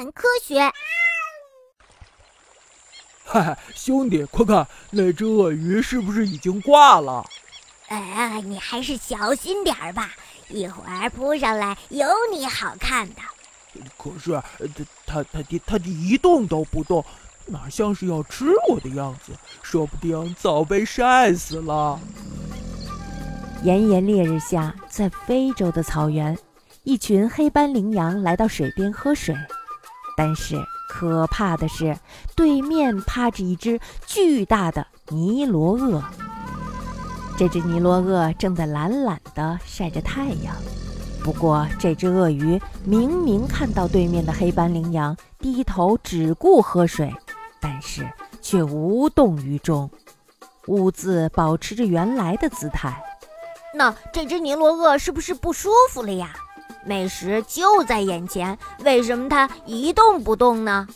谈科学。嗨，兄弟，快看，那只鳄鱼是不是已经挂了？哎，你还是小心点儿吧，一会儿扑上来有你好看的。可是，它它它它它一动都不动，哪像是要吃我的样子？说不定早被晒死了。炎炎烈日下，在非洲的草原，一群黑斑羚羊来到水边喝水，但是。可怕的是，对面趴着一只巨大的尼罗鳄。这只尼罗鳄正在懒懒地晒着太阳。不过，这只鳄鱼明明看到对面的黑斑羚羊低头只顾喝水，但是却无动于衷，兀自保持着原来的姿态。那这只尼罗鳄是不是不舒服了呀？美食就在眼前，为什么它一动不动呢？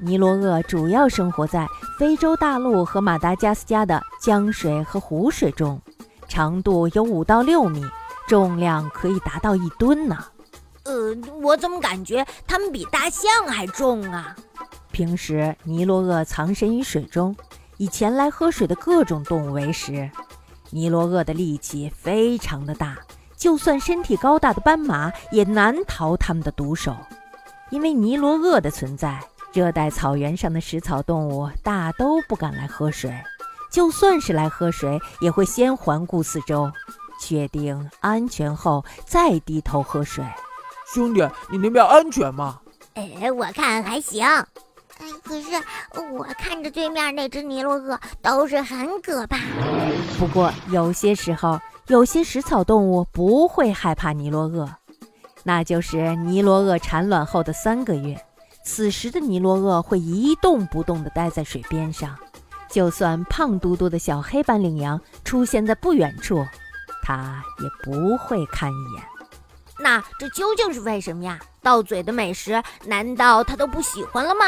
尼罗鳄主要生活在非洲大陆和马达加斯加的江水和湖水中，长度有五到六米，重量可以达到一吨呢。呃，我怎么感觉它们比大象还重啊？平时尼罗鳄藏身于水中，以前来喝水的各种动物为食。尼罗鳄的力气非常的大。就算身体高大的斑马也难逃它们的毒手，因为尼罗鳄的存在，热带草原上的食草动物大都不敢来喝水。就算是来喝水，也会先环顾四周，确定安全后再低头喝水。兄弟，你那边安全吗？哎，我看还行。哎，可是我看着对面那只尼罗鳄都是很可怕。不过有些时候。有些食草动物不会害怕尼罗鳄，那就是尼罗鳄产卵后的三个月。此时的尼罗鳄会一动不动地待在水边上，就算胖嘟嘟的小黑斑羚羊出现在不远处，它也不会看一眼。那这究竟是为什么呀？到嘴的美食难道它都不喜欢了吗？